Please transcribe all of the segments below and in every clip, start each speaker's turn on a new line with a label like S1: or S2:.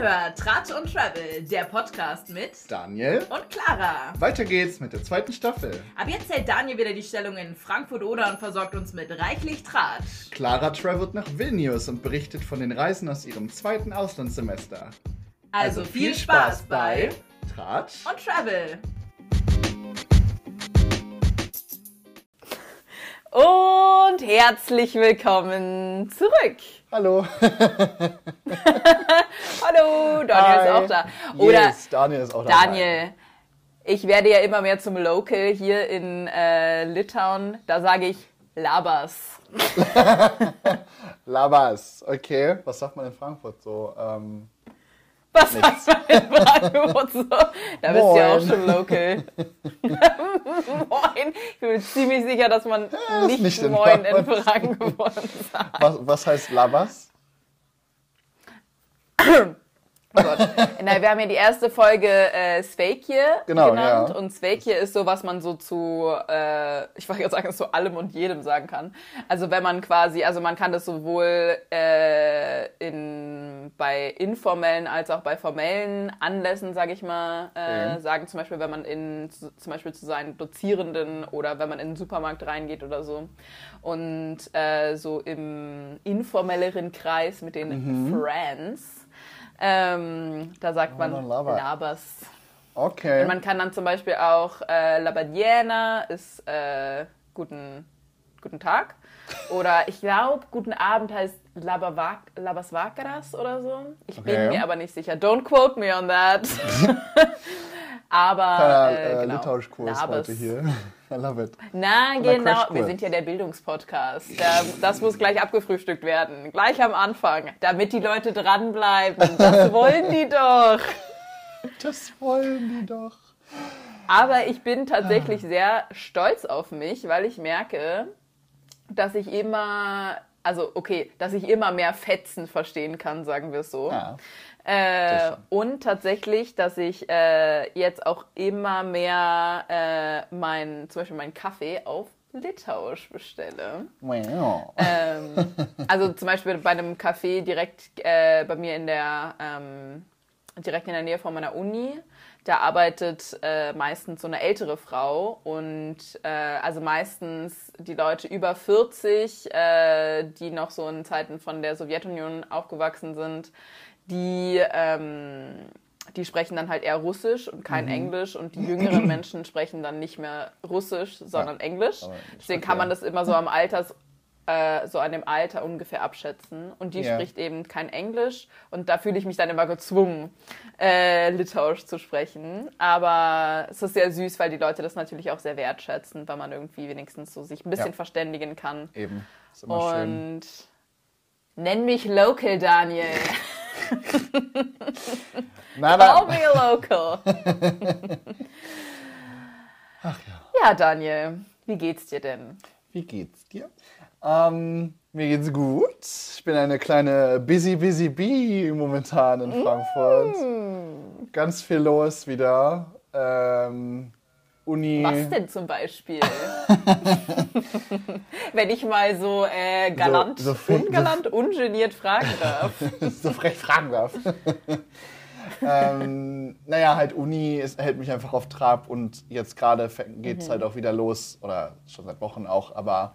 S1: hört Tratsch und Travel, der Podcast mit
S2: Daniel
S1: und Clara.
S2: Weiter geht's mit der zweiten Staffel.
S1: Ab jetzt hält Daniel wieder die Stellung in Frankfurt-Oder und versorgt uns mit reichlich Tratsch.
S2: Clara travelt nach Vilnius und berichtet von den Reisen aus ihrem zweiten Auslandssemester.
S1: Also, viel Spaß bei
S2: Tratsch
S1: und Travel. Und herzlich willkommen zurück.
S2: Hallo.
S1: Hallo, Daniel ist
S2: Hi.
S1: auch da. Oder
S2: yes, Daniel ist auch dabei.
S1: Daniel, ich werde ja immer mehr zum Local hier in äh, Litauen. Da sage ich Labas.
S2: Labas, okay. Was sagt man in Frankfurt so? Ähm,
S1: Was
S2: Nichts.
S1: sagt man in Frankfurt so? Da bist du ja auch
S2: Moin.
S1: schon Local. Moin. Ich bin mir ziemlich sicher, dass man
S2: ist
S1: nicht,
S2: nicht in
S1: Moin in
S2: Frankfurt.
S1: Frankfurt sagt.
S2: was, was heißt Labas?
S1: Oh Gott. Na, wir haben ja die erste Folge äh, Svekje
S2: Genau,
S1: genannt.
S2: ja.
S1: Und Svekje ist so, was man so zu, äh, ich wollte jetzt sagen, zu allem und jedem sagen kann. Also wenn man quasi, also man kann das sowohl äh, in, bei informellen als auch bei formellen Anlässen, sage ich mal, äh,
S2: Okay.
S1: sagen. Zum Beispiel, wenn man in, zu- zum Beispiel zu seinen Dozierenden oder wenn man in den Supermarkt reingeht oder so. Und äh, so im informelleren Kreis mit den Friends. Ähm, da sagt man
S2: Labas.
S1: Labas.
S2: Okay.
S1: Und man kann dann zum Beispiel auch äh, Labadiena ist äh, guten, guten Tag. Oder ich glaube, guten Abend heißt Labas Vakaras oder so. Ich bin
S2: Okay.
S1: mir aber nicht sicher. Don't quote me on that. aber
S2: Kleiner
S1: äh,
S2: äh,
S1: genau.
S2: Litauischkurs heute hier. I love it.
S1: Na,
S2: Kleiner
S1: genau. Wir sind ja der Bildungspodcast. Da, das muss gleich abgefrühstückt werden. Gleich am Anfang. Damit die Leute dranbleiben. Das wollen die doch.
S2: Das wollen die doch.
S1: Aber ich bin tatsächlich sehr stolz auf mich, weil ich merke, dass ich immer, also okay, dass ich immer mehr Fetzen verstehen kann, sagen wir es so.
S2: Ja.
S1: Äh, und tatsächlich, dass ich äh, jetzt auch immer mehr äh, mein, zum Beispiel meinen Kaffee auf Litauisch bestelle.
S2: Wow.
S1: Ähm, also zum Beispiel bei einem Café direkt äh, bei mir in der ähm, direkt in der Nähe von meiner Uni. Da arbeitet äh, meistens so eine ältere Frau und äh, also meistens die Leute über 40, äh, die noch so in Zeiten von der Sowjetunion aufgewachsen sind, die ähm, die sprechen dann halt eher Russisch und kein Englisch und die jüngeren Menschen sprechen dann nicht mehr Russisch, sondern Englisch.
S2: aber
S1: Deswegen kann man das immer so am Alters, äh, so an dem Alter ungefähr abschätzen. Und die
S2: Ja.
S1: spricht eben kein Englisch und da fühle ich mich dann immer gezwungen, äh, Litauisch zu sprechen. Aber es ist sehr süß, weil die Leute das natürlich auch sehr wertschätzen, weil man irgendwie wenigstens so sich ein bisschen
S2: Ja.
S1: verständigen kann.
S2: Eben. Immer schön.
S1: Und nenn mich Local, Daniel.
S2: Na,
S1: Call
S2: na.
S1: me a local.
S2: Ach ja.
S1: Ja, Daniel, wie geht's dir denn?
S2: Wie geht's dir? Ähm, mir geht's gut. Ich bin eine kleine busy, busy bee momentan in Frankfurt.
S1: Mm.
S2: Ganz viel los wieder. Ähm, Uni.
S1: Was denn zum Beispiel? Wenn ich mal so äh, galant,
S2: So- so
S1: ungalant, ungeniert fragen darf.
S2: so frech fragen darf. ähm, naja, halt Uni ist, hält mich einfach auf Trab und jetzt gerade geht es
S1: Mhm.
S2: halt auch wieder los, oder schon seit Wochen auch, aber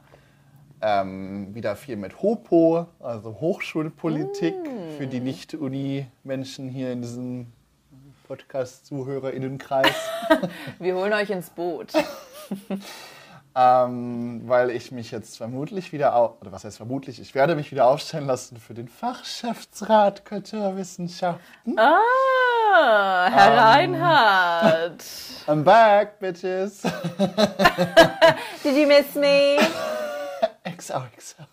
S2: ähm, wieder viel mit HOPO, also Hochschulpolitik
S1: Mm.
S2: für die Nicht-Uni-Menschen hier in diesem Podcast-ZuhörerInnenkreis.
S1: Wir holen euch ins Boot.
S2: ähm, weil ich mich jetzt vermutlich wieder, au oder was heißt vermutlich, ich werde mich wieder aufstellen lassen für den Fachschaftsrat Kulturwissenschaften.
S1: Ah, Herr
S2: Ähm.
S1: Reinhardt.
S2: I'm back, bitches.
S1: Did you miss me?
S2: XOXO.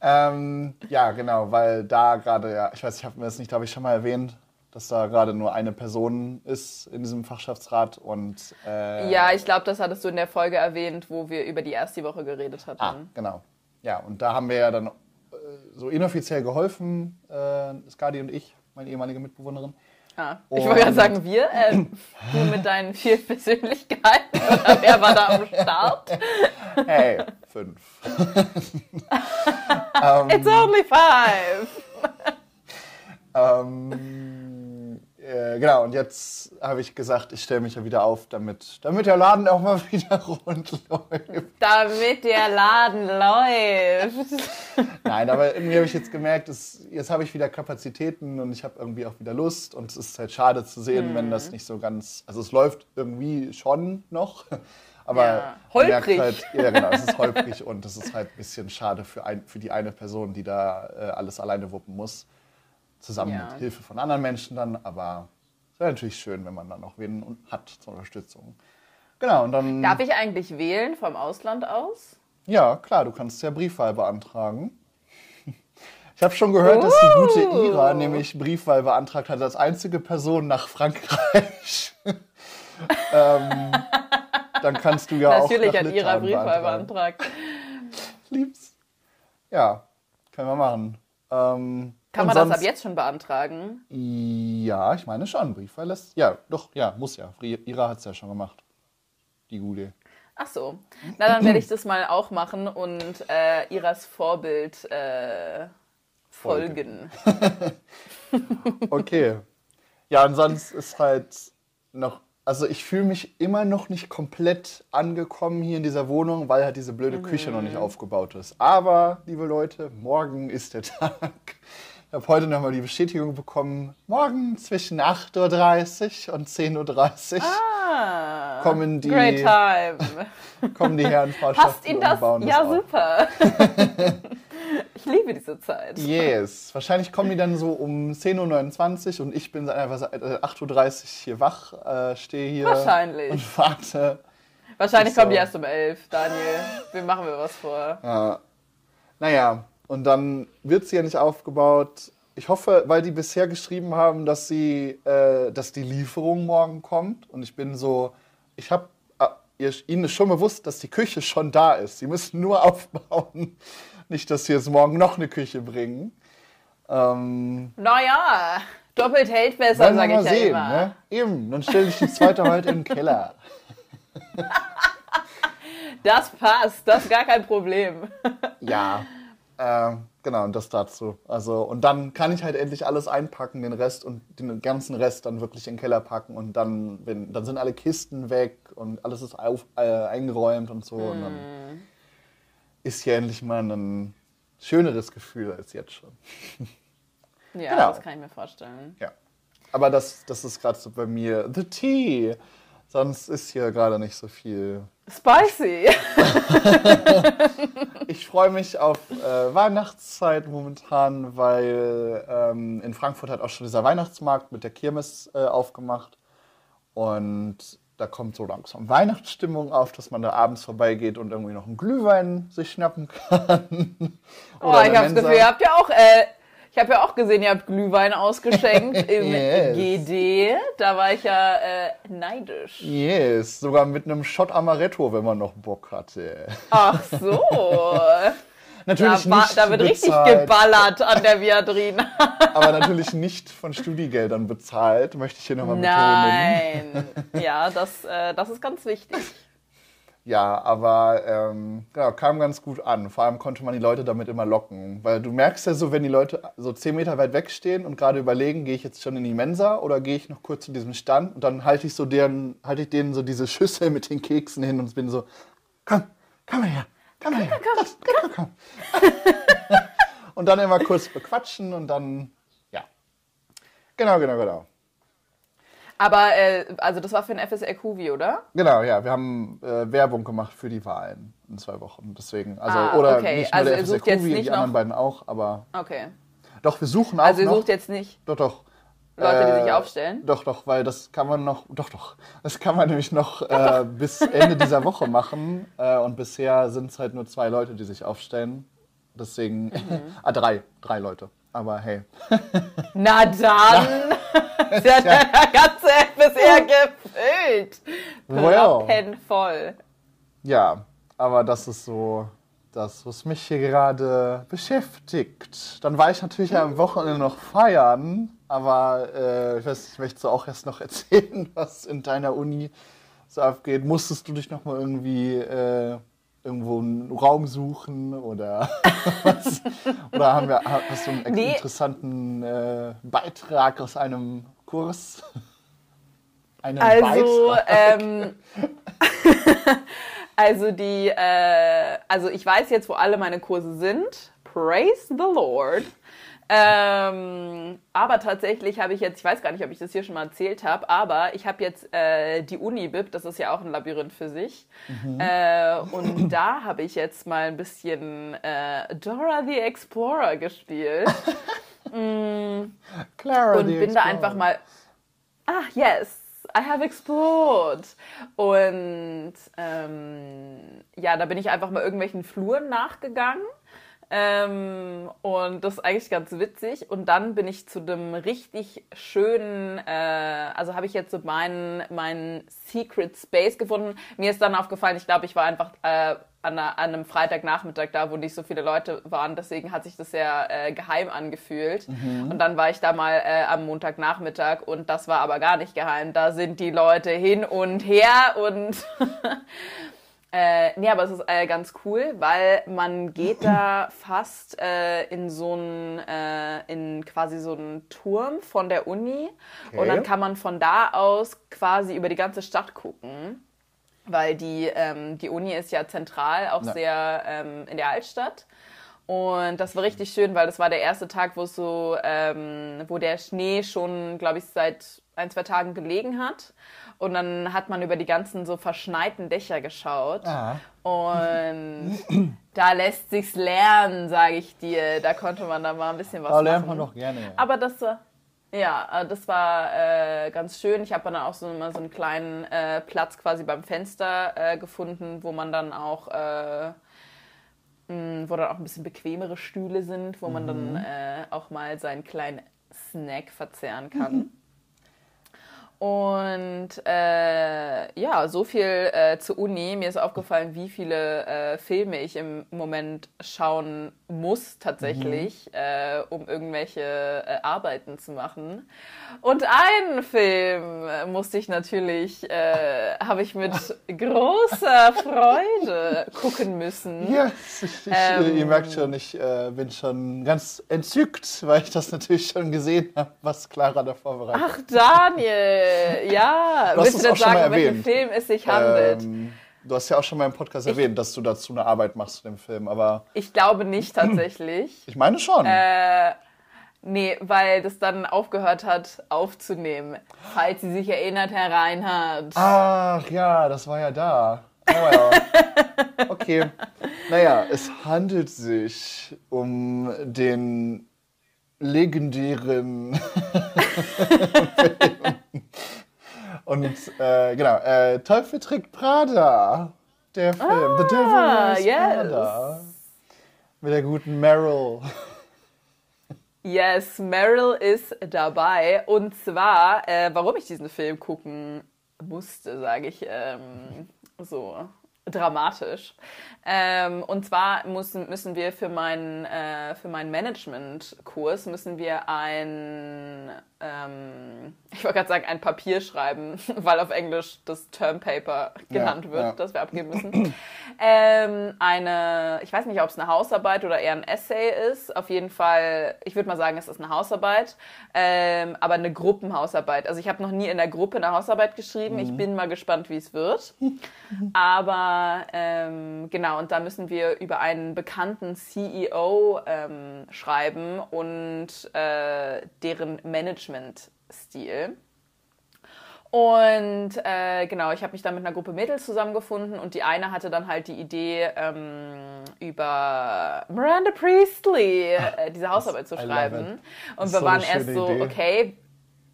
S2: ähm, ja, genau, weil da gerade, ja, ich weiß, ich habe mir das nicht, glaube ich, schon mal erwähnt, dass da gerade nur eine Person ist in diesem Fachschaftsrat und äh,
S1: Ja, ich glaube, das hattest du in der Folge erwähnt, wo wir über die erste Woche geredet hatten.
S2: ah, genau. Ja, und da haben wir ja dann äh, so inoffiziell geholfen, äh, Skadi und ich, meine ehemalige Mitbewohnerin.
S1: Ah, ich wollte gerade sagen, wir, äh, du mit deinen vier Persönlichkeiten, oder wer war da am Start?
S2: Hey, fünf.
S1: It's only five.
S2: Ähm, äh, genau, und jetzt habe ich gesagt, ich stelle mich ja wieder auf, damit, damit der Laden auch mal wieder rund läuft.
S1: Damit der Laden läuft.
S2: Nein, aber irgendwie habe ich jetzt gemerkt, dass, jetzt habe ich wieder Kapazitäten und ich habe irgendwie auch wieder Lust. Und es ist halt schade zu sehen, wenn das nicht so ganz. Also es läuft irgendwie schon noch. Aber
S1: Ja. Holprig.
S2: Halt, ja, genau, es ist holprig und es ist halt ein bisschen schade für, ein, für die eine Person, die da äh, alles alleine wuppen muss. Zusammen
S1: Ja.
S2: mit Hilfe von anderen Menschen dann. Aber es wäre natürlich schön, wenn man dann noch wen hat zur Unterstützung. Genau, und dann.
S1: Darf ich eigentlich wählen vom Ausland aus?
S2: Ja, klar, du kannst ja Briefwahl beantragen. Ich habe schon gehört, dass die gute
S1: Uh.
S2: Ira nämlich Briefwahl beantragt hat als einzige Person nach Frankreich. ähm, dann kannst du ja
S1: Natürlich
S2: auch nach
S1: hat Ira Briefwahl
S2: beantragen.
S1: beantragt.
S2: Lieb's. Ja, können wir machen. Ähm,
S1: Kann man das
S2: sonst-
S1: ab jetzt schon beantragen?
S2: Ja, ich meine schon. Briefwahl lässt. Ja, doch, ja, muss ja. Ira hat es ja schon gemacht. Die gute.
S1: Ach so. Na, dann werde ich das mal auch machen und äh, Iras Vorbild äh, folgen.
S2: Okay. Ja, und sonst ist halt noch, also ich fühle mich immer noch nicht komplett angekommen hier in dieser Wohnung, weil halt diese blöde Küche noch nicht aufgebaut ist. Aber, liebe Leute, morgen ist der Tag. Ich habe heute nochmal die Bestätigung bekommen, morgen zwischen 8.30 Uhr und 10.30 Uhr
S1: Ah,
S2: Kommen die-
S1: Great time.
S2: kommen die Herren
S1: Passt Ihnen das?
S2: das
S1: Ja,
S2: auf.
S1: super. ich liebe diese Zeit.
S2: Yes. Wahrscheinlich kommen die dann so um 10.29 Uhr und ich bin einfach seit äh, 8.30 Uhr hier wach, äh, stehe hier
S1: Wahrscheinlich.
S2: und warte.
S1: Wahrscheinlich kommen die
S2: so.
S1: erst um elf, Daniel. Wir machen wir was vor.
S2: Ja. Naja, und dann wird sie ja nicht aufgebaut. Ich hoffe, weil die bisher geschrieben haben, dass sie, äh, dass die Lieferung morgen kommt. Und ich bin so, ich habe ihnen ist schon bewusst, dass die Küche schon da ist. Sie müssen nur aufbauen. Nicht, dass sie jetzt morgen noch eine Küche bringen. Ähm,
S1: Naja, doppelt hält besser, sage ich ja
S2: sehen.
S1: immer.
S2: Ne? Eben, dann stelle ich die zweite heute den Keller.
S1: Das passt, das ist gar kein Problem.
S2: Ja, äh, genau, und das dazu. Also, und dann kann ich halt endlich alles einpacken, den Rest und den ganzen Rest dann wirklich in den Keller packen und dann, wenn, dann sind alle Kisten weg und alles ist auf, äh, eingeräumt und so. Und dann ist hier endlich mal ein schöneres Gefühl als jetzt schon.
S1: Ja,
S2: Genau.
S1: das kann ich mir vorstellen.
S2: Ja. Aber das, das ist gerade so bei mir the tea. Sonst ist hier gerade nicht so viel.
S1: Spicy.
S2: Ich freue mich auf äh, Weihnachtszeit momentan, weil ähm, in Frankfurt hat auch schon dieser Weihnachtsmarkt mit der Kirmes äh, aufgemacht. Und da kommt so langsam Weihnachtsstimmung auf, dass man da abends vorbeigeht und irgendwie noch einen Glühwein sich schnappen kann.
S1: Oh, ich habe das. Gefühl, ihr habt ja auch, äh, ich habe ja auch gesehen, ihr habt Glühwein ausgeschenkt im
S2: Yes.
S1: GD. Da war ich ja äh, neidisch.
S2: Yes, sogar mit einem Shot Amaretto, wenn man noch Bock hatte.
S1: Ach so. Da,
S2: Natürlich
S1: war,
S2: nicht
S1: da wird richtig
S2: bezahlt,
S1: geballert an der Viadrina.
S2: aber natürlich nicht von Studiegeldern bezahlt, möchte ich hier nochmal betonen.
S1: Nein. Ja, das, äh, das ist ganz wichtig.
S2: Ja, aber ähm, genau, kam ganz gut an. Vor allem konnte man die Leute damit immer locken. Weil du merkst ja so, wenn die Leute so zehn Meter weit wegstehen und gerade überlegen, gehe ich jetzt schon in die Mensa oder gehe ich noch kurz zu diesem Stand und dann halte ich so deren, halte ich denen so diese Schüssel mit den Keksen hin und bin so, komm, komm mal her, komm mal her, komm, komm, komm, komm. und dann immer kurz bequatschen und dann, ja. Genau, genau, genau.
S1: Aber, äh, also das war für ein FSLQV, oder?
S2: Genau, ja, wir haben äh, Werbung gemacht für die Wahlen in zwei Wochen. Deswegen, also,
S1: Ah,
S2: oder
S1: okay.
S2: nicht nur
S1: Also
S2: der
S1: nicht
S2: die anderen beiden auch, aber
S1: Okay.
S2: doch, wir suchen auch
S1: Also ihr
S2: noch.
S1: sucht jetzt nicht
S2: Doch, doch.
S1: Leute, die
S2: Äh,
S1: sich aufstellen?
S2: Doch, doch, weil das kann man noch, doch, doch, das kann man nämlich noch äh, bis Ende dieser Woche machen. Äh, und bisher sind es halt nur zwei Leute, die sich aufstellen. Deswegen,
S1: Mhm.
S2: ah, drei, drei Leute. Aber hey,
S1: Na dann! ist ja der ganze FSR gefüllt.
S2: Well.
S1: Proppenvoll.
S2: ja, aber das ist so das, was mich hier gerade beschäftigt. Dann war ich natürlich am Wochenende noch feiern, aber äh, ich weiß, ich möchte auch erst noch erzählen, was in deiner Uni so abgeht. Musstest du dich noch mal irgendwie äh, irgendwo einen Raum suchen oder was? Oder haben wir, hast du einen
S1: Nee.
S2: interessanten äh, Beitrag aus einem Kurs? Einen
S1: Also, ähm, also die, äh, also ich weiß jetzt, wo alle meine Kurse sind. Praise the Lord. Ähm, aber tatsächlich habe ich jetzt, ich weiß gar nicht, ob ich das hier schon mal erzählt habe, aber ich habe jetzt äh, die Unibib, das ist ja auch ein Labyrinth für sich. Äh, und da habe ich jetzt mal ein bisschen äh, Dora the Explorer gespielt.
S2: Clara,
S1: und bin da
S2: Explorer.
S1: einfach mal, ah, yes, I have explored. Und ähm, ja, da bin ich einfach mal irgendwelchen Fluren nachgegangen. Ähm, und das ist eigentlich ganz witzig. Und dann bin ich zu dem richtig schönen, äh, also habe ich jetzt so meinen, meinen Secret Space gefunden. Mir ist dann aufgefallen, ich glaube, ich war einfach äh, an, einer, an einem Freitagnachmittag da, wo nicht so viele Leute waren. Deswegen hat sich das sehr äh, geheim angefühlt. Und dann war ich da mal äh, am Montagnachmittag und das war aber gar nicht geheim. Da sind die Leute hin und her und Äh, nee, aber es ist äh, ganz cool, weil man geht da fast äh, in so einen, äh, in quasi so einen Turm von der Uni und
S2: Okay.
S1: dann kann man von da aus quasi über die ganze Stadt gucken, weil die, ähm, die Uni ist ja zentral, auch
S2: Ja.
S1: sehr ähm, in der Altstadt. Und das war richtig schön, weil das war der erste Tag, wo es so, ähm, wo der Schnee schon, glaube ich, seit ein, zwei Tagen gelegen hat. Und dann hat man über die ganzen so verschneiten Dächer geschaut.
S2: Ah.
S1: Und da lässt sich's lernen, sage ich dir. Da konnte man dann mal ein bisschen was
S2: Da lernt
S1: machen.
S2: man doch gerne. Ja.
S1: Aber das war, ja, äh, das war äh, ganz schön. Ich habe dann auch so, mal so einen kleinen äh, Platz quasi beim Fenster äh, gefunden, wo man dann auch, äh, mh, wo dann auch ein bisschen bequemere Stühle sind, wo man dann äh, auch mal seinen kleinen Snack verzehren kann. Und äh, ja, so viel äh, zur Uni. Mir ist aufgefallen, wie viele äh, Filme ich im Moment schauen muss, tatsächlich, äh, um irgendwelche äh, Arbeiten zu machen. Und einen Film musste ich natürlich, äh, habe ich mit großer Freude gucken müssen.
S2: Ja, ich, ich,
S1: Ähm.
S2: ihr merkt schon, ich bin schon ganz entzückt, weil ich das natürlich schon gesehen habe, was Clara da vorbereitet hat.
S1: Ach, Daniel, ja.
S2: Du
S1: Willst du
S2: auch
S1: denn
S2: schon mal
S1: sagen, um welchen
S2: erwähnt.
S1: Film es sich handelt?
S2: Ähm, du hast ja auch schon mal im Podcast erwähnt, dass du dazu eine Arbeit machst zu dem Film, aber
S1: Ich glaube nicht tatsächlich.
S2: ich meine schon.
S1: Äh, nee, weil das dann aufgehört hat aufzunehmen. Falls sie sich erinnert, Herr Reinhardt.
S2: Ach ja, das war ja da. Oh ja. Okay. Naja, es handelt sich um den legendären Film. Und äh, genau, äh, Teufel trägt Prada. Der Film. The Devil Wears
S1: yes.
S2: Prada. Mit der guten Meryl.
S1: Yes, Meryl ist dabei. Und zwar, äh, warum ich diesen Film gucken musste, sage ich ähm, so dramatisch. Ähm, und zwar müssen, müssen wir für meinen, äh, für meinen Management-Kurs müssen wir ein, ähm, ich wollte gerade sagen, ein Papier schreiben, weil auf Englisch das Term Paper genannt
S2: Ja,
S1: wird,
S2: ja.
S1: das wir abgeben müssen. ähm, eine, ich weiß nicht, ob es eine Hausarbeit oder eher ein Essay ist. Auf jeden Fall, ich würde mal sagen, es ist eine Hausarbeit, ähm, aber eine Gruppenhausarbeit. Also ich habe noch nie in der Gruppe eine Hausarbeit geschrieben. Ich bin mal gespannt, wie es wird. aber ähm, genau, und da müssen wir über einen bekannten CEO ähm, schreiben und äh, deren Management-Stil. Und äh, genau, ich habe mich dann mit einer Gruppe Mädels zusammengefunden und die eine hatte dann halt die Idee, ähm, über Miranda Priestley äh, diese Hausarbeit zu schreiben. Und wir waren erst so,
S2: Idee.
S1: okay,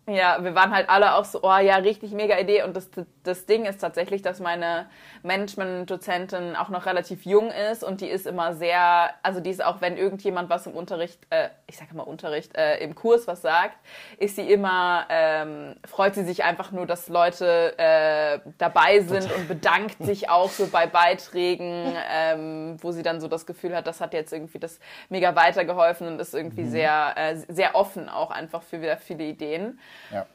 S1: ja, wir waren halt alle auch so, oh ja, richtig mega Idee. Und das, das Ding ist tatsächlich, dass meine Management-Dozentin auch noch relativ jung ist und die ist immer sehr, also die ist auch, wenn irgendjemand was im Unterricht, äh, ich sage immer Unterricht, äh, im Kurs was sagt, ist sie immer, ähm, freut sie sich einfach nur, dass Leute äh, dabei sind und bedankt sich auch so bei Beiträgen, ähm, wo sie dann so das Gefühl hat, das hat jetzt irgendwie das mega weitergeholfen und ist irgendwie sehr, äh, sehr offen auch einfach für wieder viele Ideen.
S2: Ja.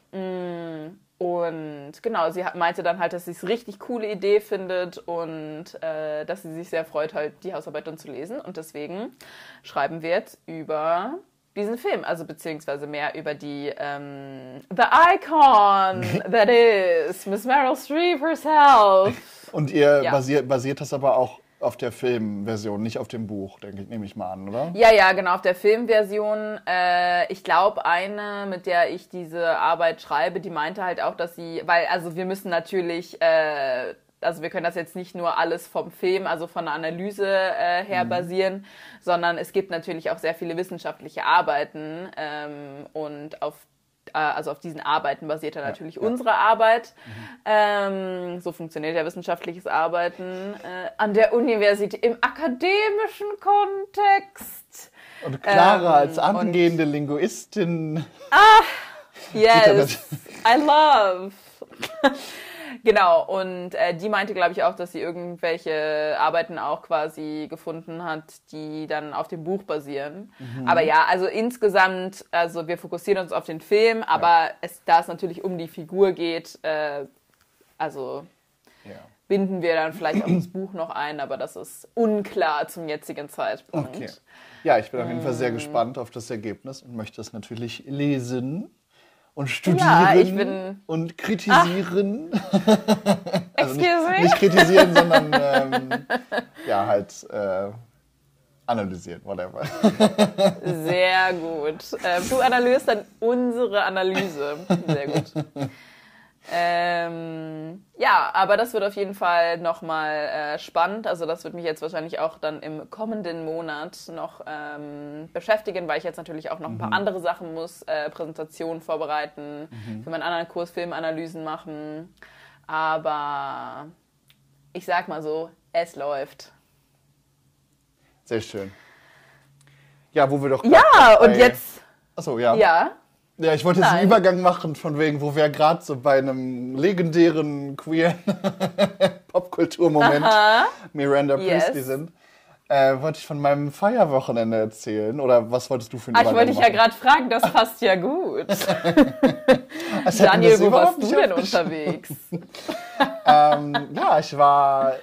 S1: Und genau, sie meinte dann halt, dass sie es richtig coole Idee findet und äh, dass sie sich sehr freut, halt die Hausarbeit dann zu lesen. Und deswegen schreiben wir jetzt über diesen Film, also beziehungsweise mehr über die ähm, The Icon that is Miss Meryl Streep herself.
S2: Und ihr
S1: Ja.
S2: basiert, basiert das aber auch auf der Filmversion, nicht auf dem Buch, denke ich, nehme ich mal an, oder?
S1: Ja, ja, genau, auf der Filmversion. Äh, ich glaube, eine, mit der ich diese Arbeit schreibe, die meinte halt auch, dass sie, weil, also wir müssen natürlich, äh, also wir können das jetzt nicht nur alles vom Film, also von der Analyse äh, her basieren, sondern es gibt natürlich auch sehr viele wissenschaftliche Arbeiten ähm, und auf also auf diesen Arbeiten basiert dann natürlich
S2: ja.
S1: unsere Arbeit. Ähm, so funktioniert ja wissenschaftliches Arbeiten äh, an der Universität im akademischen Kontext.
S2: Und Clara
S1: Ähm,
S2: als angehende Linguistin.
S1: Yes, I love. Genau, und äh, die meinte, glaube ich, auch, dass sie irgendwelche Arbeiten auch quasi gefunden hat, die dann auf dem Buch basieren. Aber ja, also insgesamt, also wir fokussieren uns auf den Film, aber es, da es natürlich um die Figur geht, äh, also
S2: Ja.
S1: binden wir dann vielleicht auch das Buch noch ein, aber das ist unklar zum jetzigen Zeitpunkt.
S2: Okay. Ja, ich bin auf jeden Fall
S1: Ähm.
S2: sehr gespannt auf das Ergebnis und möchte es natürlich lesen und studieren
S1: Ja, ich bin-
S2: und kritisieren. also nicht,
S1: Excuse me?
S2: nicht kritisieren, sondern ähm, ja, halt äh, analysieren, whatever.
S1: Sehr gut. Ähm, du analysierst dann unsere Analyse. Sehr gut. Ähm, ja, aber das wird auf jeden Fall nochmal äh, spannend. Also das wird mich jetzt wahrscheinlich auch dann im kommenden Monat noch ähm, beschäftigen, weil ich jetzt natürlich auch noch ein paar andere Sachen muss. Äh, Präsentationen vorbereiten, für meinen anderen Kurs Filmanalysen machen. Aber ich sag mal so, es läuft.
S2: Sehr schön. Ja, wo wir doch.
S1: Ja, und jetzt,
S2: Achso, ja.
S1: ja.
S2: Ja, ich wollte jetzt einen. Übergang machen, von wegen, wo wir gerade so bei einem legendären queeren Popkulturmoment Miranda
S1: Yes.
S2: Priestley sind. Äh, wollte ich von meinem Feierwochenende erzählen? Oder was wolltest du für einen
S1: Ah, ich wollte dich ja gerade fragen, das passt ja gut. Daniel, wo warst du denn unterwegs?
S2: ähm, ja, ich war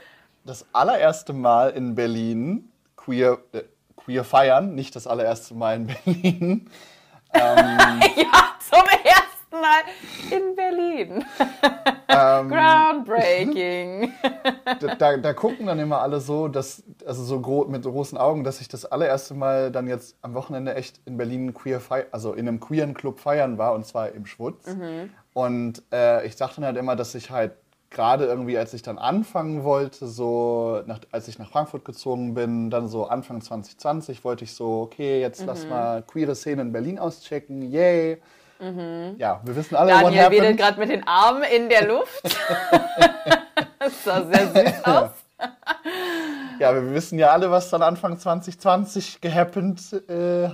S2: das allererste Mal in Berlin queer, äh, queer feiern, nicht das allererste Mal in Berlin.
S1: ja, zum ersten Mal in Berlin.
S2: Ähm,
S1: Groundbreaking.
S2: da, da, gucken dann immer alle so, dass, also so gro mit großen Augen, dass ich das allererste Mal dann jetzt am Wochenende echt in Berlin queer also in einem queeren Club feiern war und zwar im Schwutz. Und äh, ich dachte dann halt immer, dass ich halt gerade irgendwie, als ich dann anfangen wollte, so nach, als ich nach Frankfurt gezogen bin, dann so Anfang 2020 wollte ich so, okay, jetzt lass mal queere Szene in Berlin auschecken, yay. Ja, wir wissen alle, what
S1: Daniel wedelt
S2: happened.
S1: gerade mit den Armen in der Luft. das sah sehr süß aus.
S2: Ja, wir wissen ja alle, was dann Anfang 2020 gehappend äh,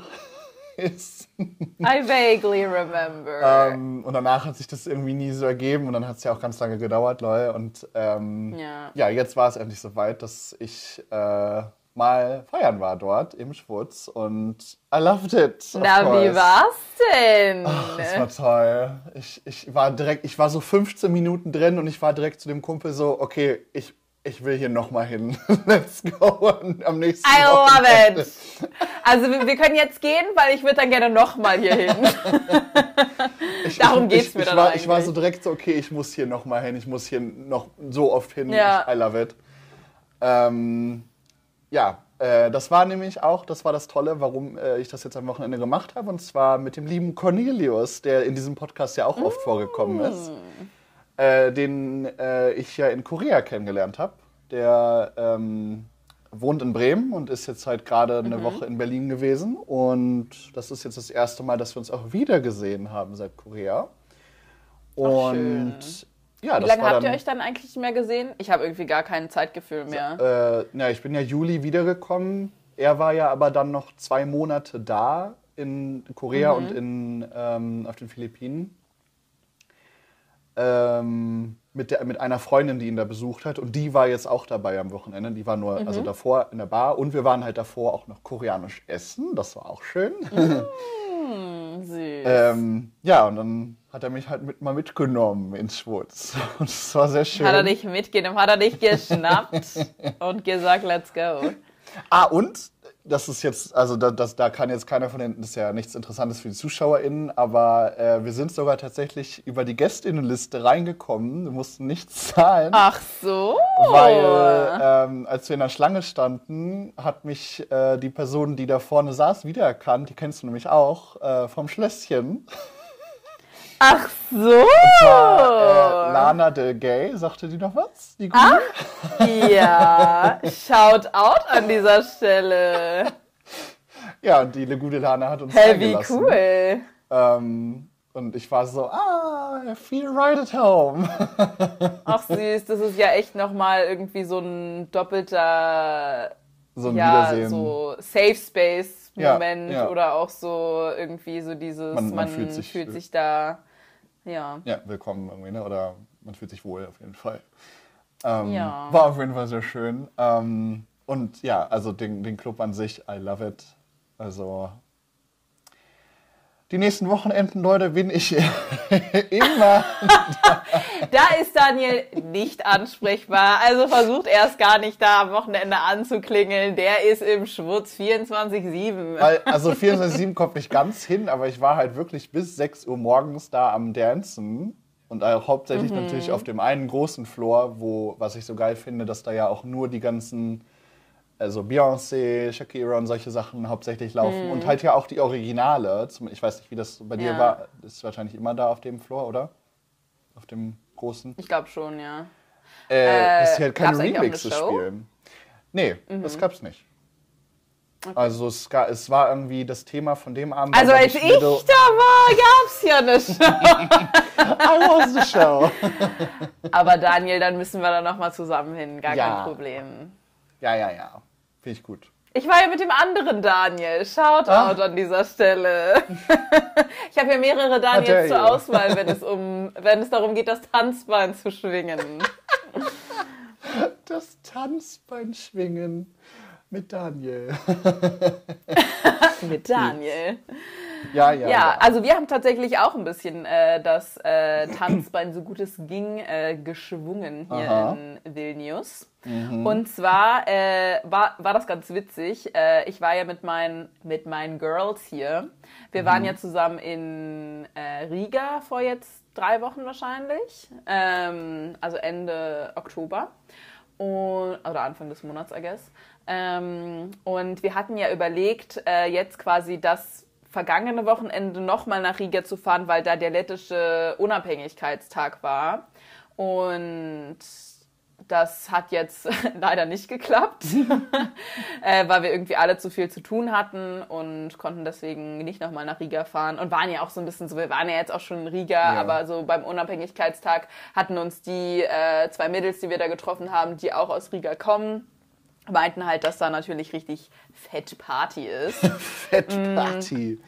S2: ist.
S1: I vaguely remember.
S2: Ähm, und danach hat sich das irgendwie nie so ergeben und dann hat es ja auch ganz lange gedauert, Leute. Und ähm,
S1: Ja.
S2: ja, jetzt war es endlich soweit, dass ich äh, mal feiern war dort im Schwutz und I loved it.
S1: Na, wie
S2: course.
S1: war's denn?
S2: Das war toll. Ich, ich war direkt, ich war so 15 Minuten drin und ich war direkt zu dem Kumpel so, okay, ich, ich will hier nochmal hin. Let's go. Am nächsten
S1: I love
S2: Wochenende-
S1: it. Also wir, wir können jetzt gehen, weil ich würde dann gerne nochmal hier hin.
S2: Ich,
S1: Darum geht's
S2: ich,
S1: mir
S2: ich
S1: dann
S2: war, Ich war so direkt so, okay, ich muss hier nochmal hin, ich muss hier noch so oft hin.
S1: Ja.
S2: Ich, I love it. Ähm, ja, äh, das war nämlich auch, das war das Tolle, warum äh, ich das jetzt am Wochenende gemacht habe. Und zwar mit dem lieben Cornelius, der in diesem Podcast ja auch oft
S1: Mm.
S2: vorgekommen ist. Äh, den äh, ich ja in Korea kennengelernt habe. Der ähm, wohnt in Bremen und ist jetzt halt gerade
S1: Mhm.
S2: eine Woche in Berlin gewesen. Und das ist jetzt das erste Mal, dass wir uns auch wieder gesehen haben seit Korea. Und ja,
S1: Wie
S2: das
S1: lange
S2: war
S1: habt
S2: dann,
S1: ihr euch dann eigentlich nicht mehr gesehen? Ich habe irgendwie gar kein Zeitgefühl mehr.
S2: Äh, na, ich bin ja Juli wiedergekommen. Er war ja aber dann noch zwei Monate da in Korea
S1: Mhm.
S2: und in, ähm, auf den Philippinen. Ähm, mit, der, mit einer Freundin, die ihn da besucht hat. Und die war jetzt auch dabei am Wochenende. Die war nur,
S1: Mhm.
S2: also davor in der Bar. Und wir waren halt davor auch noch koreanisch essen. Das war auch schön.
S1: Hm, süß.
S2: ähm, ja, und dann hat er mich halt mit, mal mitgenommen ins Schwutz. Und es war sehr schön.
S1: Hat er dich mitgenommen, hat er dich geschnappt und gesagt, let's go.
S2: Ah, und das ist jetzt, also da, das, da kann jetzt keiner von den, das ist ja nichts Interessantes für die ZuschauerInnen, aber äh, wir sind sogar tatsächlich über die GästInnenliste reingekommen. Wir mussten nichts zahlen.
S1: Ach so.
S2: Weil ähm, als wir in der Schlange standen, hat mich äh, die Person, die da vorne saß, wiedererkannt. Die kennst du nämlich auch äh, vom Schlösschen.
S1: Ach so.
S2: Das war äh, Lana Del Gay. Sagte die noch was? Die Gute?
S1: Ja, shout out an dieser Stelle.
S2: Ja, und die gute Lana hat uns
S1: Hey, wie cool.
S2: Ähm, und ich war so, ah, I feel right at home.
S1: Ach süß, das ist ja echt nochmal irgendwie so ein doppelter
S2: so ein
S1: ja,
S2: Wiedersehen.
S1: so Safe Space
S2: Ja,
S1: Moment
S2: ja.
S1: oder auch so irgendwie so dieses,
S2: Man-
S1: man,
S2: man
S1: fühlt,
S2: fühlt
S1: sich,
S2: sich-
S1: da, ja.
S2: Ja, willkommen irgendwie, ne? Oder man fühlt sich wohl auf jeden Fall. Ähm,
S1: Ja.
S2: War auf jeden Fall sehr schön. Ähm, und ja, also den, den Club an sich, I love it. Also die nächsten Wochenenden, Leute, bin ich immer.
S1: Da ist Daniel nicht ansprechbar, also versucht erst gar nicht da am Wochenende anzuklingeln. Der ist im Schwutz 24-7.
S2: Weil, also 24-7 kommt nicht ganz hin, aber ich war halt wirklich bis 6 Uhr morgens da am Dancen. Und auch hauptsächlich
S1: Mhm.
S2: natürlich auf dem einen großen Floor, wo, was ich so geil finde, dass da ja auch nur die ganzen, also Beyoncé, Shakira und solche Sachen hauptsächlich laufen. Und halt ja auch die Originale. Ich weiß nicht, wie das bei dir
S1: Mhm. Ja.
S2: war. Das ist wahrscheinlich immer da auf dem Floor, oder? Auf dem großen.
S1: Ich glaube schon, ja.
S2: Äh, dass sie halt keine
S1: gab's eigentlich auch eine
S2: Remixe
S1: Show? Mhm.
S2: spielen. Nee, das gab's nicht. Also es, ga, es war irgendwie das Thema von dem Abend.
S1: Also als ich
S2: Middle-
S1: da war, gab's ja eine Show.
S2: I was the show.
S1: Aber Daniel, dann müssen wir da nochmal zusammen hin, gar
S2: Ja.
S1: kein Problem.
S2: ja, ja, ja. Finde ich gut.
S1: Ich war ja mit dem anderen Daniel. Shoutout
S2: Ah.
S1: an dieser Stelle. Ich habe ja mehrere Daniels zur
S2: you.
S1: Auswahl, wenn es, um, wenn es darum geht, das Tanzbein zu schwingen.
S2: Das Tanzbein schwingen mit Daniel.
S1: Mit Daniel.
S2: Ja, ja.
S1: Ja, also wir haben tatsächlich auch ein bisschen äh, das äh, Tanzbein, so gut es ging, äh, geschwungen hier
S2: Aha.
S1: In Vilnius. Und zwar äh, war, war das ganz witzig. Äh, ich war ja mit meinen, mit meinen Girls hier. Wir
S2: Mhm.
S1: waren ja zusammen in äh, Riga vor jetzt drei Wochen wahrscheinlich. Ähm, also Ende Oktober. Und, oder Anfang des Monats, I guess. Ähm, und wir hatten ja überlegt, äh, jetzt quasi das vergangene Wochenende nochmal nach Riga zu fahren, weil da der lettische Unabhängigkeitstag war. Und das hat jetzt leider nicht geklappt, äh, weil wir irgendwie alle zu viel zu tun hatten und konnten deswegen nicht nochmal nach Riga fahren und waren ja auch so ein bisschen so, wir waren ja jetzt auch schon in Riga,
S2: Ja.
S1: aber so beim Unabhängigkeitstag hatten uns die äh, zwei Mädels, die wir da getroffen haben, die auch aus Riga kommen, meinten halt, dass da natürlich richtig fett Party ist.
S2: Fett Party.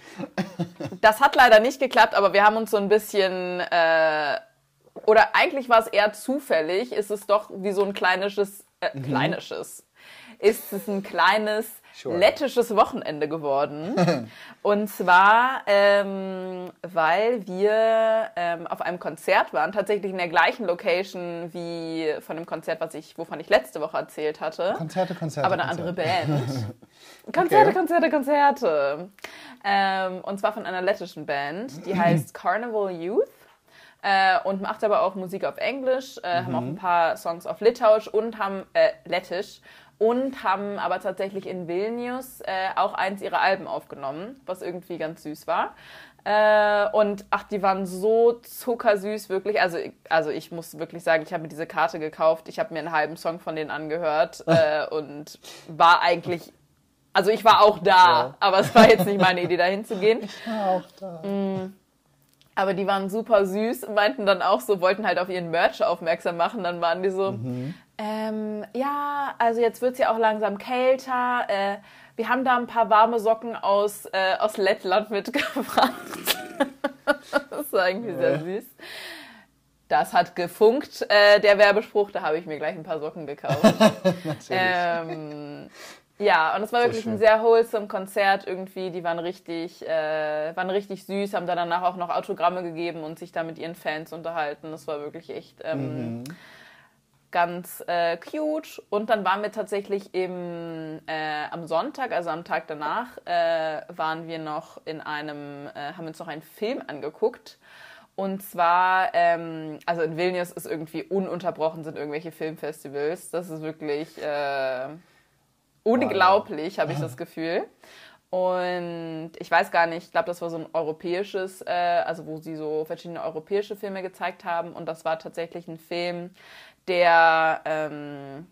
S1: Das hat leider nicht geklappt, aber wir haben uns so ein bisschen, äh, oder eigentlich war es eher zufällig, ist es doch wie so ein kleinisches, äh, kleinisches, ist es ein kleines
S2: Sure.
S1: lettisches Wochenende geworden. Und zwar, ähm, weil wir ähm, auf einem Konzert waren, tatsächlich in der gleichen Location wie von dem Konzert, was ich, wovon ich letzte Woche erzählt hatte.
S2: Konzerte, Konzerte.
S1: Aber eine
S2: Konzerte.
S1: andere Band. Konzerte,
S2: Okay.
S1: Konzerte, Konzerte. Ähm, und zwar von einer lettischen Band, die heißt Carnival Youth. Äh, und macht aber auch Musik auf Englisch, äh, haben auch ein paar Songs auf Litauisch und haben, äh, Lettisch und haben aber tatsächlich in Vilnius äh, auch eins ihrer Alben aufgenommen, was irgendwie ganz süß war. Äh, und ach, die waren so zuckersüß, wirklich. Also, also ich muss wirklich sagen, ich habe mir diese Karte gekauft. Ich habe mir einen halben Song von denen angehört äh, und war eigentlich. Also ich war auch da,
S2: Ja.
S1: aber es war jetzt nicht meine Idee, da hinzugehen.
S2: Ja, auch da.
S1: Aber die waren super süß meinten dann auch so, wollten halt auf ihren Merch aufmerksam machen. Dann waren die so, ähm, ja, also jetzt wird's ja auch langsam kälter. Äh, wir haben da ein paar warme Socken aus, äh, aus Lettland mitgebracht. das war irgendwie sehr süß. das hat gefunkt, äh, der Werbespruch. Da habe ich mir gleich ein paar Socken gekauft. ähm, ja, und es war
S2: Sehr
S1: wirklich
S2: schön.
S1: ein sehr wholesome Konzert irgendwie. Die waren richtig, äh, waren richtig süß, haben dann danach auch noch Autogramme gegeben und sich da mit ihren Fans unterhalten. Das war wirklich echt ähm,
S2: Mhm.
S1: ganz äh, cute. Und dann waren wir tatsächlich im, äh, am Sonntag, also am Tag danach, äh, waren wir noch in einem, äh, haben uns noch einen Film angeguckt. Und zwar, ähm, also in Vilnius ist irgendwie ununterbrochen sind irgendwelche Filmfestivals. Das ist wirklich äh, unglaublich, habe ich das Gefühl. Und ich weiß gar nicht, ich glaube, das war so ein europäisches, äh, also wo sie so verschiedene europäische Filme gezeigt haben. Und das war tatsächlich ein Film, der, ähm,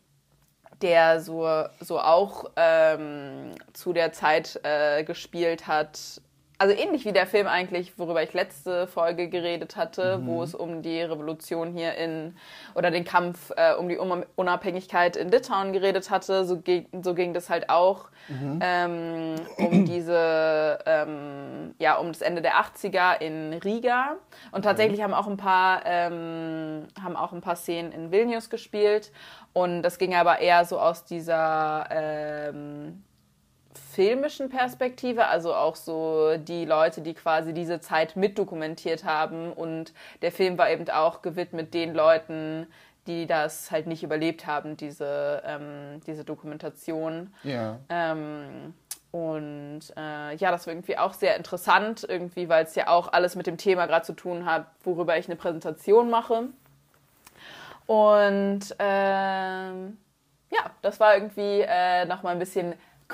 S1: der so, so auch ähm, zu der Zeit äh, gespielt hat. Also ähnlich wie der Film eigentlich, worüber ich letzte Folge geredet hatte, wo es um die Revolution hier in oder den Kampf äh, um die Unabhängigkeit in Litauen geredet hatte. So, ge so ging das halt auch ähm, um diese, ähm, ja, um das Ende der 80er in Riga. Und tatsächlich haben auch ein paar, ähm, haben auch ein paar Szenen in Vilnius gespielt. Und das ging aber eher so aus dieser ähm, filmischen Perspektive, also auch so die Leute, die quasi diese Zeit mitdokumentiert haben. Und der Film war eben auch gewidmet den Leuten, die das halt nicht überlebt haben, diese, ähm, diese Dokumentation.
S2: Ja.
S1: Ähm, und äh, ja, das war irgendwie auch sehr interessant, irgendwie, weil es ja auch alles mit dem Thema gerade zu tun hat, worüber ich eine Präsentation mache. Und ähm, ja, das war irgendwie äh, nochmal ein bisschen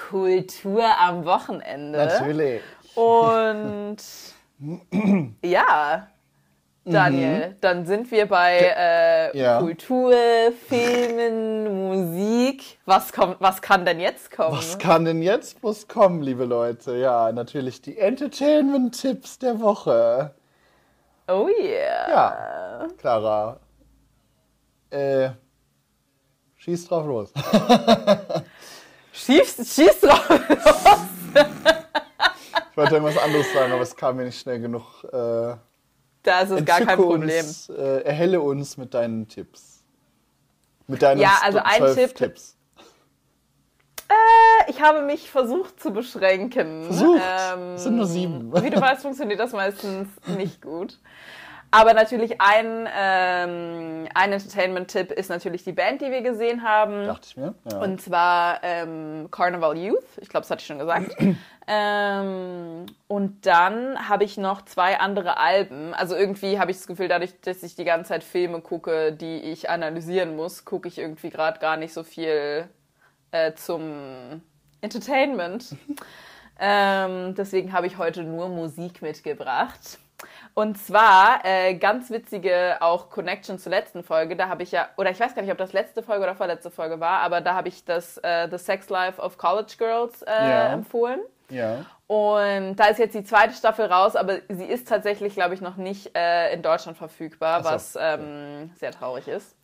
S1: Kultur am Wochenende.
S2: Natürlich.
S1: Und ja, Daniel, dann sind wir bei äh,
S2: Mhm. Ja.
S1: Kultur, Filmen, Musik. Was, kommt, was kann denn jetzt kommen?
S2: Was kann denn jetzt bloß kommen, liebe Leute? Ja, natürlich die Entertainment-Tipps der Woche.
S1: Oh yeah.
S2: Ja, Clara. Äh, schieß drauf los.
S1: Schieß, schieß drauf.
S2: Ich wollte irgendwas anderes sagen, aber es kam mir nicht schnell genug. Äh,
S1: Das ist gar kein Problem.
S2: Uns, äh, erhelle uns mit deinen Tipps. Mit deinen
S1: Ja, also ein Tipp-
S2: Tipps.
S1: Äh, ich habe mich versucht zu beschränken.
S2: Versucht?
S1: Ähm,
S2: Es sind nur sieben.
S1: Wie du weißt, funktioniert das meistens nicht gut. Aber natürlich ein, ähm, ein Entertainment-Tipp ist natürlich die Band, die wir gesehen haben.
S2: Dachte ich mir. Ja.
S1: Und zwar ähm, Carnival Youth. Ich glaube, das hatte ich schon gesagt. ähm, und dann habe ich noch zwei andere Alben. Also irgendwie habe ich das Gefühl, dadurch, dass ich die ganze Zeit Filme gucke, die ich analysieren muss, gucke ich irgendwie gerade gar nicht so viel äh, zum Entertainment. ähm, deswegen habe ich heute nur Musik mitgebracht. Und zwar äh, ganz witzige auch Connection zur letzten Folge. Da habe ich ja, oder ich weiß gar nicht, ob das letzte Folge oder vorletzte Folge war, aber da habe ich das äh, The Sex Life of College Girls äh,
S2: Ja.
S1: empfohlen.
S2: Ja.
S1: Und da ist jetzt die zweite Staffel raus, aber sie ist tatsächlich, glaube ich, noch nicht äh, in Deutschland verfügbar,
S2: so,
S1: was ähm, sehr traurig ist.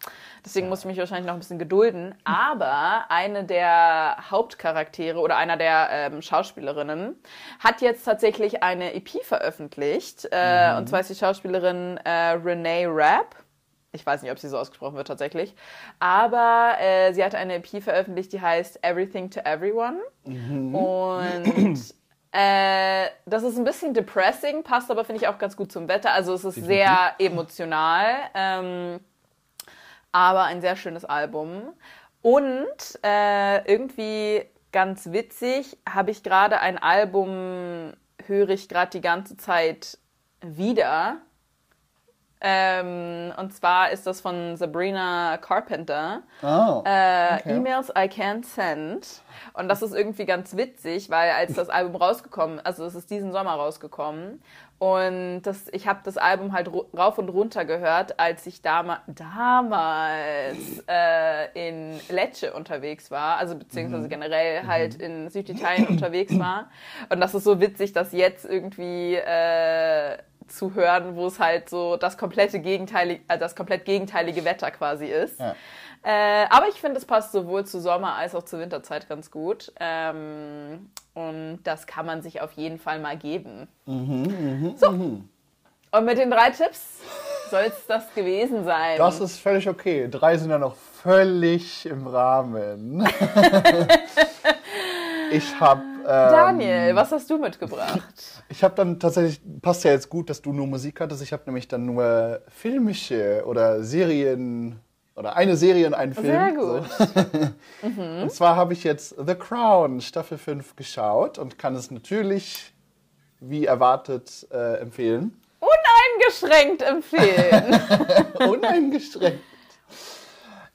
S1: Deswegen muss ich mich wahrscheinlich noch ein bisschen gedulden. Aber eine der Hauptcharaktere oder einer der ähm, Schauspielerinnen hat jetzt tatsächlich eine EP veröffentlicht. Äh, Und zwar ist die Schauspielerin äh, Renee Rapp. Ich weiß nicht, ob sie so ausgesprochen wird tatsächlich. Aber äh, sie hat eine EP veröffentlicht, die heißt Everything to Everyone. Und äh, das ist ein bisschen depressing, passt aber, finde ich, auch ganz gut zum Wetter. Also es ist sehr emotional, ähm, aber ein sehr schönes Album. Und äh, irgendwie ganz witzig, habe ich gerade ein Album, höre ich gerade die ganze Zeit wieder. Ähm, und zwar ist das von Sabrina Carpenter.
S2: Oh,
S1: Äh,
S2: okay.
S1: E-Mails I Can't Send. Und das ist irgendwie ganz witzig, weil als das Album rausgekommen, also es ist diesen Sommer rausgekommen und das, ich habe das Album halt rauf und runter gehört, als ich dama damals äh, in Lecce unterwegs war, also beziehungsweise generell halt in Süditalien unterwegs war. Und das ist so witzig, dass jetzt irgendwie äh, zu hören, wo es halt so das komplette gegenteilige, äh, das komplett gegenteilige Wetter quasi ist.
S2: Ja.
S1: Äh, aber ich finde, es passt sowohl zu Sommer- als auch zur Winterzeit ganz gut. Ähm, und das kann man sich auf jeden Fall mal geben.
S2: Mhm,
S1: so. Und mit den drei Tipps soll es das gewesen sein?
S2: Das ist völlig okay. Drei sind ja noch völlig im Rahmen. ich habe. Ähm,
S1: Daniel, was hast du mitgebracht?
S2: Ich habe dann tatsächlich, passt ja jetzt gut, dass du nur Musik hattest. Ich habe nämlich dann nur filmische oder Serien oder eine Serie und einen Film.
S1: Sehr gut.
S2: So. Und zwar habe ich jetzt The Crown Staffel 5 geschaut und kann es natürlich, wie erwartet, äh, empfehlen.
S1: Uneingeschränkt empfehlen.
S2: Uneingeschränkt.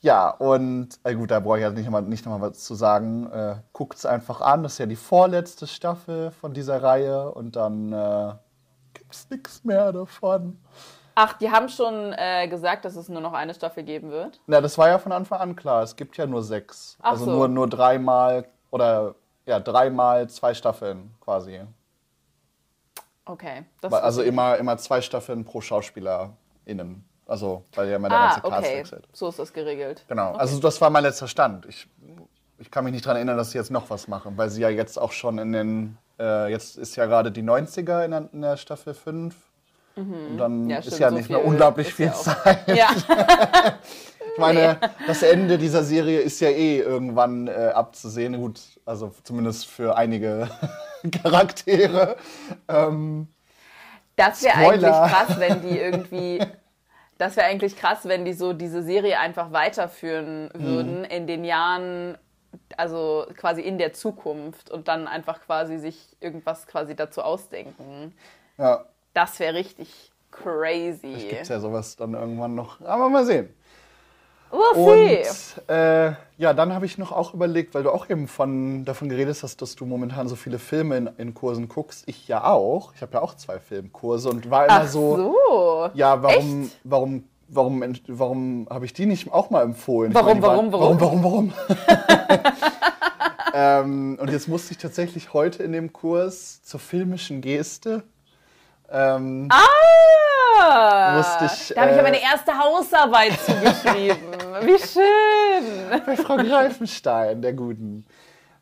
S2: Ja, und äh, gut, da brauche ich jetzt nicht nochmal nicht noch mal was zu sagen. Äh, Guckt es einfach an. Das ist ja die vorletzte Staffel von dieser Reihe und dann äh, gibt es nichts mehr davon.
S1: Ach, die haben schon äh, gesagt, dass es nur noch eine Staffel geben wird.
S2: Na, das war ja von Anfang an klar. Es gibt ja nur sechs.
S1: Ach
S2: also
S1: so.
S2: nur, nur dreimal oder ja, dreimal zwei Staffeln quasi.
S1: Okay.
S2: Also immer, immer zwei Staffeln pro SchauspielerInnen. Also, weil ja der
S1: ah,
S2: ganze Cast
S1: okay.
S2: wechselt.
S1: So ist das geregelt.
S2: Genau. Also das war mein letzter Stand. Ich, ich kann mich nicht daran erinnern, dass sie jetzt noch was machen, weil sie ja jetzt auch schon in den, äh, jetzt ist ja gerade die 90er in der, in der Staffel 5. Und dann
S1: Mhm. Ja,
S2: ist
S1: stimmt,
S2: ja
S1: so
S2: nicht mehr unglaublich
S1: ist
S2: viel
S1: ja
S2: Zeit.
S1: Ja.
S2: Ich meine, das Ende dieser Serie ist ja eh irgendwann äh, abzusehen. Gut, also zumindest für einige Charaktere. Ähm,
S1: Das wäre eigentlich krass, wenn die irgendwie. Das wäre eigentlich krass, wenn die so diese Serie einfach weiterführen
S2: Mhm.
S1: würden in den Jahren, also quasi in der Zukunft und dann einfach quasi sich irgendwas quasi dazu ausdenken.
S2: ja,
S1: Das wäre richtig crazy.
S2: gibt's ja sowas dann irgendwann noch. Aber mal sehen.
S1: See.
S2: Und äh, ja, dann habe ich noch auch überlegt, weil du auch eben von, davon geredet hast, dass du momentan so viele Filme in, in Kursen guckst. Ich ja auch. Ich habe ja auch zwei Filmkurse und war immer
S1: Ach
S2: so,
S1: so.
S2: ja, warum,
S1: Echt?
S2: warum, warum, warum habe ich die nicht auch mal empfohlen?
S1: Warum,
S2: meine, die waren-
S1: warum,
S2: warum, warum, warum? ähm, und jetzt musste ich tatsächlich heute in dem Kurs zur filmischen Geste. Ähm,
S1: Ah!
S2: Musste ich,
S1: da habe ich
S2: äh,
S1: ja meine erste Hausarbeit zugeschrieben. Wie schön.
S2: bei Frau Greifenstein, der Guten.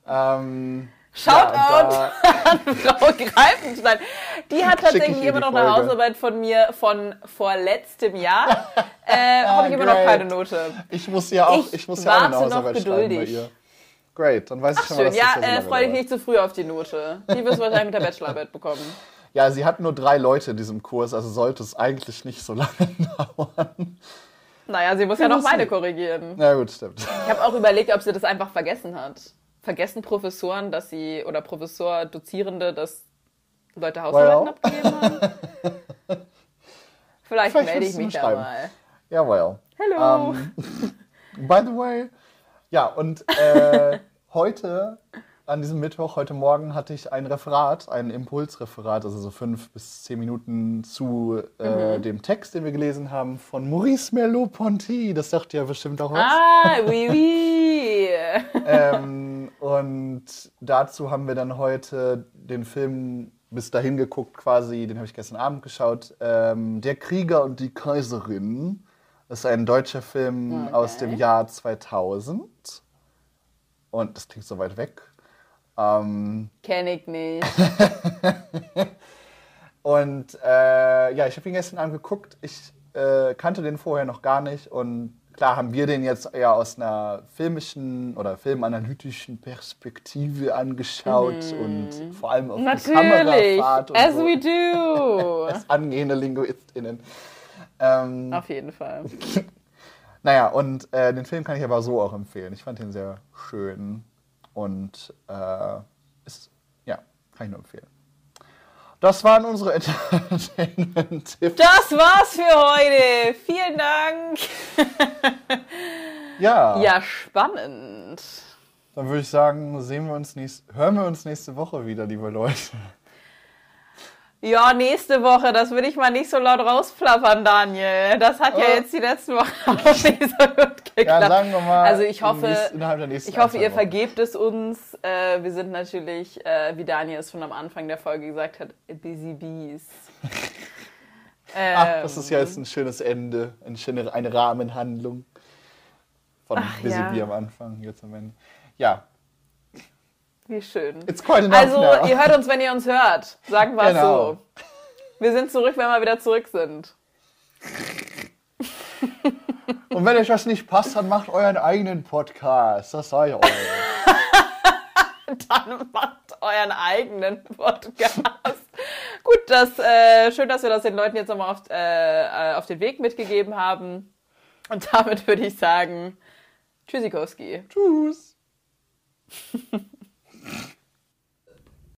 S2: Ähm,
S1: Shoutout
S2: ja,
S1: an Frau Greifenstein. Die hat tatsächlich immer noch eine. Hausarbeit von mir von vorletztem Jahr. Äh, habe ich immer noch keine Note.
S2: Ich muss ja auch,
S1: Ich
S2: ich, muss ja auch eine
S1: noch
S2: Hausarbeit schreiben bei
S1: geduldig.
S2: ihr. Great, dann weiß ich schon mal,
S1: Schön.
S2: dass
S1: Ja,
S2: das so
S1: äh,
S2: lange
S1: freu dich nicht zu früh auf die Note. Die wirst du wahrscheinlich mit der Bachelorarbeit bekommen.
S2: Ja, sie hat nur drei Leute in diesem Kurs, also sollte es eigentlich nicht so lange dauern.
S1: Naja, sie muss ja noch
S2: müssen-
S1: meine korrigieren.
S2: Na gut, stimmt.
S1: Ich habe auch überlegt, ob sie das einfach vergessen hat. Vergessen Professoren, dass sie, oder Professor, Dozierende, dass Leute Hausarbeiten
S2: Well.
S1: abgegeben haben? Vielleicht,
S2: Vielleicht
S1: melde ich mich da mal.
S2: Ja, well.
S1: Hallo.
S2: Ähm, by the way. Ja, und äh, heute, an diesem Mittwoch, heute Morgen, hatte ich ein Referat, ein Impulsreferat, also so fünf bis zehn Minuten zu
S1: Mhm.
S2: äh, dem Text, den wir gelesen haben, von Maurice Merleau-Ponty. Das sagt ja bestimmt auch was.
S1: ah, oui, oui.
S2: ähm, und dazu haben wir dann heute den Film bis dahin geguckt, quasi, den habe ich gestern Abend geschaut. Ähm, Der Krieger und die Kaiserin. Das ist ein deutscher Film
S1: Okay.
S2: aus dem Jahr 2000. Und das klingt so weit weg. Ähm,
S1: Kenn ich nicht.
S2: und äh, ja, ich habe ihn gestern Abend geguckt. Ich äh, kannte den vorher noch gar nicht. Und klar haben wir den jetzt eher aus einer filmischen oder filmanalytischen Perspektive angeschaut und vor allem auf die
S1: Mhm. Natürlich.
S2: Kamerafahrt und
S1: As
S2: so.
S1: we do.
S2: als angehende LinguistInnen. Ähm,
S1: Auf jeden Fall.
S2: naja, und äh, den Film kann ich aber so auch empfehlen. Ich fand ihn sehr schön und äh, ist, ja, kann ich nur empfehlen. Das waren unsere Entertainment-Tipps.
S1: Das war's für heute. Vielen Dank.
S2: Ja,
S1: Ja, spannend.
S2: dann würde ich sagen, sehen wir uns nächst, hören wir uns nächste Woche wieder, liebe Leute.
S1: Ja, nächste Woche, das will ich mal nicht so laut rausplappern, Daniel. Das hat ja
S2: Oh.
S1: jetzt die letzten Wochen auch nicht so gut geklappt.
S2: Ja, sagen wir mal,
S1: Also ich hoffe,
S2: nächsten-
S1: ich hoffe, ihr vergebt es uns. Äh, wir sind natürlich, äh, wie Daniel es schon am Anfang der Folge gesagt hat, busy bees.
S2: Ach, das ist ja
S1: Ähm,
S2: jetzt ein schönes Ende, eine schöne eine Rahmenhandlung von
S1: Ach,
S2: Busy
S1: ja.
S2: Bee am Anfang, jetzt am Ende. Ja,
S1: Wie schön.
S2: it's quite enough
S1: Also,
S2: now.
S1: ihr hört uns, wenn ihr uns hört. Sagen wir es
S2: Genau.
S1: so. Wir sind zurück, wenn wir wieder zurück sind.
S2: Und wenn euch das nicht passt, dann macht euren eigenen Podcast. Das ich euch.
S1: Dann macht euren eigenen Podcast. Gut, das, äh, schön, dass wir das den Leuten jetzt nochmal auf, äh, auf den Weg mitgegeben haben. Und damit würde ich sagen, Tschüssikowski.
S2: Tschüss.